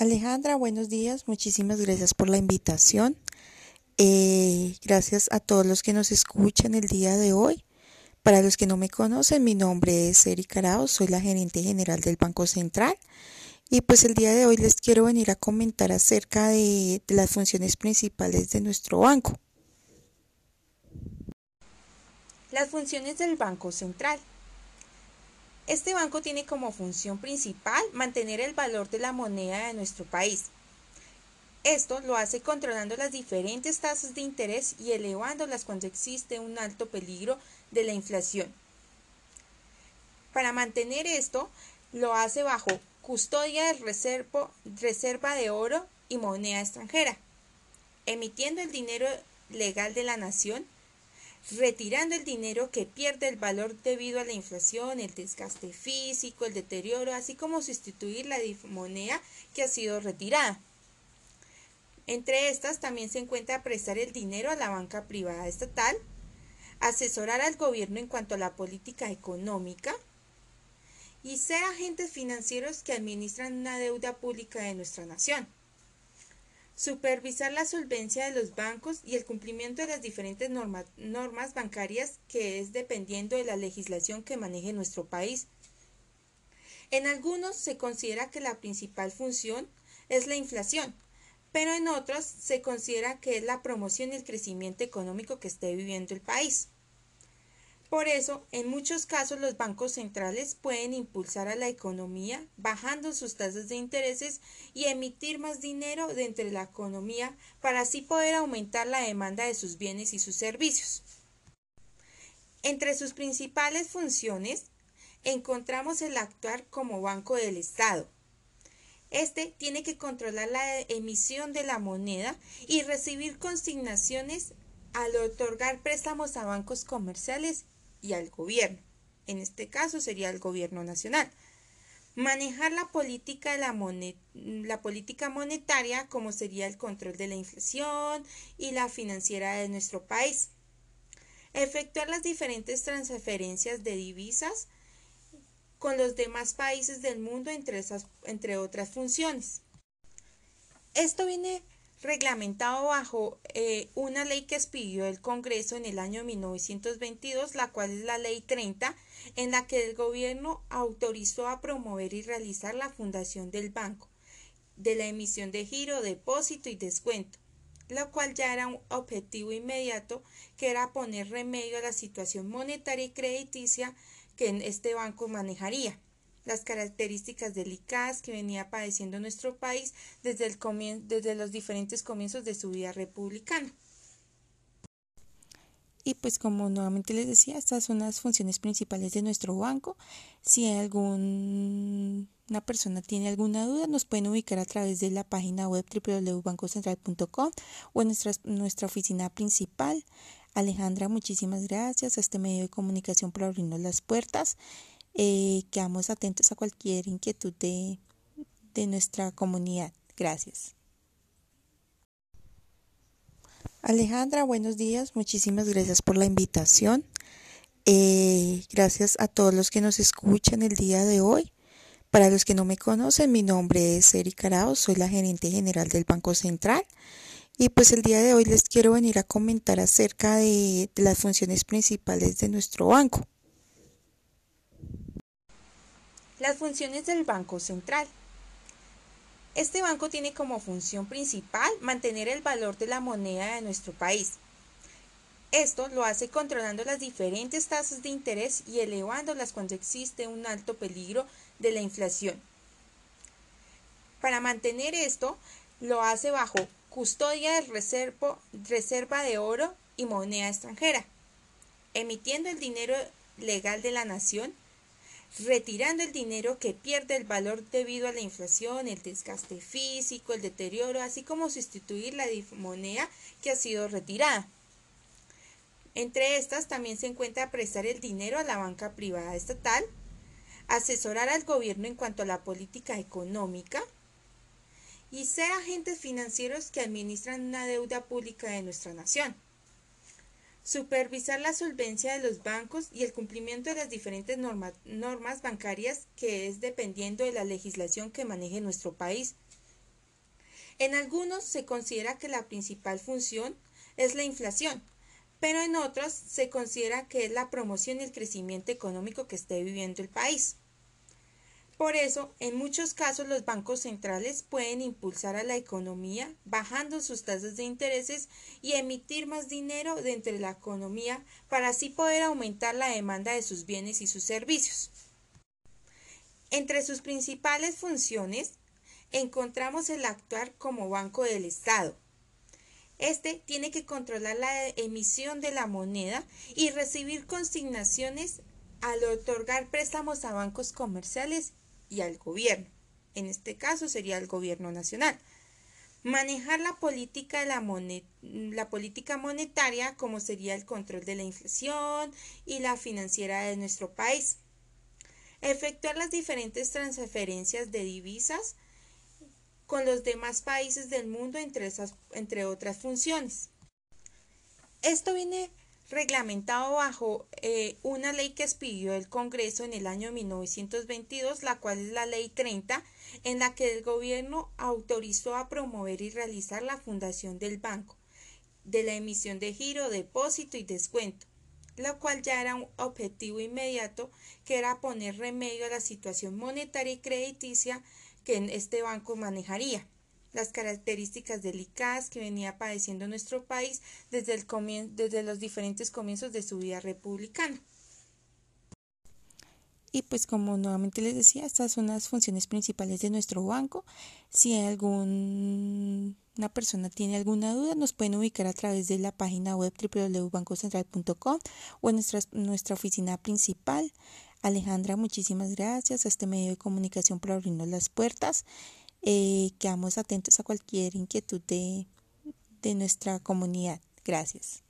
Alejandra, buenos días. Muchísimas gracias por la invitación. Eh, gracias a todos los que nos escuchan el día de hoy. Para los que no me conocen, mi nombre es Erika Arao, soy la gerente general del Banco Central. Y pues el día de hoy les quiero venir a comentar acerca de, de las funciones principales de nuestro banco. Las funciones del Banco Central. Este banco tiene como función principal mantener el valor de la moneda de nuestro país. Esto lo hace controlando las diferentes tasas de interés y elevándolas cuando existe un alto peligro de la inflación. Para mantener esto, lo hace bajo custodia de reserva de oro y moneda extranjera, emitiendo el dinero legal de la nación retirando el dinero que pierde el valor debido a la inflación, el desgaste físico, el deterioro, así como sustituir la moneda que ha sido retirada. Entre estas también se encuentra prestar el dinero a la banca privada estatal, asesorar al gobierno en cuanto a la política económica y ser agentes financieros que administran una deuda pública de nuestra nación supervisar la solvencia de los bancos y el cumplimiento de las diferentes normas bancarias que es dependiendo de la legislación que maneje nuestro país. En algunos se considera que la principal función es la inflación, pero en otros se considera que es la promoción y el crecimiento económico que esté viviendo el país. Por eso, en muchos casos los bancos centrales pueden impulsar a la economía bajando sus tasas de intereses y emitir más dinero dentro de la economía para así poder aumentar la demanda de sus bienes y sus servicios. Entre sus principales funciones encontramos el actuar como banco del Estado. Este tiene que controlar la emisión de la moneda y recibir consignaciones al otorgar préstamos a bancos comerciales y al gobierno. En este caso sería el gobierno nacional. Manejar la política, la, la política monetaria, como sería el control de la inflación y la financiera de nuestro país. Efectuar las diferentes transferencias de divisas con los demás países del mundo, entre, esas, entre otras funciones. Esto viene reglamentado bajo eh, una ley que expidió el Congreso en el año 1922, la cual es la Ley 30, en la que el gobierno autorizó a promover y realizar la fundación del banco, de la emisión de giro, depósito y descuento, lo cual ya era un objetivo inmediato que era poner remedio a la situación monetaria y crediticia que este banco manejaría las características delicadas que venía padeciendo nuestro país desde, el desde los diferentes comienzos de su vida republicana. Y pues como nuevamente les decía, estas son las funciones principales de nuestro banco. Si alguna persona tiene alguna duda, nos pueden ubicar a través de la página web www.bancocentral.com o en nuestra, nuestra oficina principal. Alejandra, muchísimas gracias a este medio de comunicación por abrirnos las puertas eh, quedamos atentos a cualquier inquietud de, de nuestra comunidad. Gracias. Alejandra, buenos días. Muchísimas gracias por la invitación. Eh, gracias a todos los que nos escuchan el día de hoy. Para los que no me conocen, mi nombre es Erika Arao, soy la gerente general del Banco Central. Y pues el día de hoy les quiero venir a comentar acerca de las funciones principales de nuestro banco. Las funciones del Banco Central. Este banco tiene como función principal mantener el valor de la moneda de nuestro país. Esto lo hace controlando las diferentes tasas de interés y elevándolas cuando existe un alto peligro de la inflación. Para mantener esto, lo hace bajo custodia de reserva de oro y moneda extranjera, emitiendo el dinero legal de la nación retirando el dinero que pierde el valor debido a la inflación, el desgaste físico, el deterioro, así como sustituir la moneda que ha sido retirada. Entre estas también se encuentra prestar el dinero a la banca privada estatal, asesorar al gobierno en cuanto a la política económica y ser agentes financieros que administran una deuda pública de nuestra nación supervisar la solvencia de los bancos y el cumplimiento de las diferentes normas bancarias que es dependiendo de la legislación que maneje nuestro país. En algunos se considera que la principal función es la inflación, pero en otros se considera que es la promoción y el crecimiento económico que esté viviendo el país. Por eso, en muchos casos los bancos centrales pueden impulsar a la economía bajando sus tasas de intereses y emitir más dinero dentro de la economía para así poder aumentar la demanda de sus bienes y sus servicios. Entre sus principales funciones encontramos el actuar como banco del Estado. Este tiene que controlar la emisión de la moneda y recibir consignaciones al otorgar préstamos a bancos comerciales y al gobierno. En este caso sería el gobierno nacional. Manejar la política, la, la política monetaria como sería el control de la inflación y la financiera de nuestro país. Efectuar las diferentes transferencias de divisas con los demás países del mundo entre, esas, entre otras funciones. Esto viene reglamentado bajo eh, una ley que expidió el Congreso en el año 1922, la cual es la Ley 30, en la que el gobierno autorizó a promover y realizar la fundación del banco, de la emisión de giro, depósito y descuento, lo cual ya era un objetivo inmediato que era poner remedio a la situación monetaria y crediticia que este banco manejaría las características delicadas que venía padeciendo nuestro país desde, el desde los diferentes comienzos de su vida republicana. Y pues como nuevamente les decía, estas son las funciones principales de nuestro banco. Si alguna persona tiene alguna duda, nos pueden ubicar a través de la página web www.bancocentral.com o en nuestra, nuestra oficina principal. Alejandra, muchísimas gracias a este medio de comunicación por abrirnos las puertas eh, quedamos atentos a cualquier inquietud de, de nuestra comunidad. Gracias.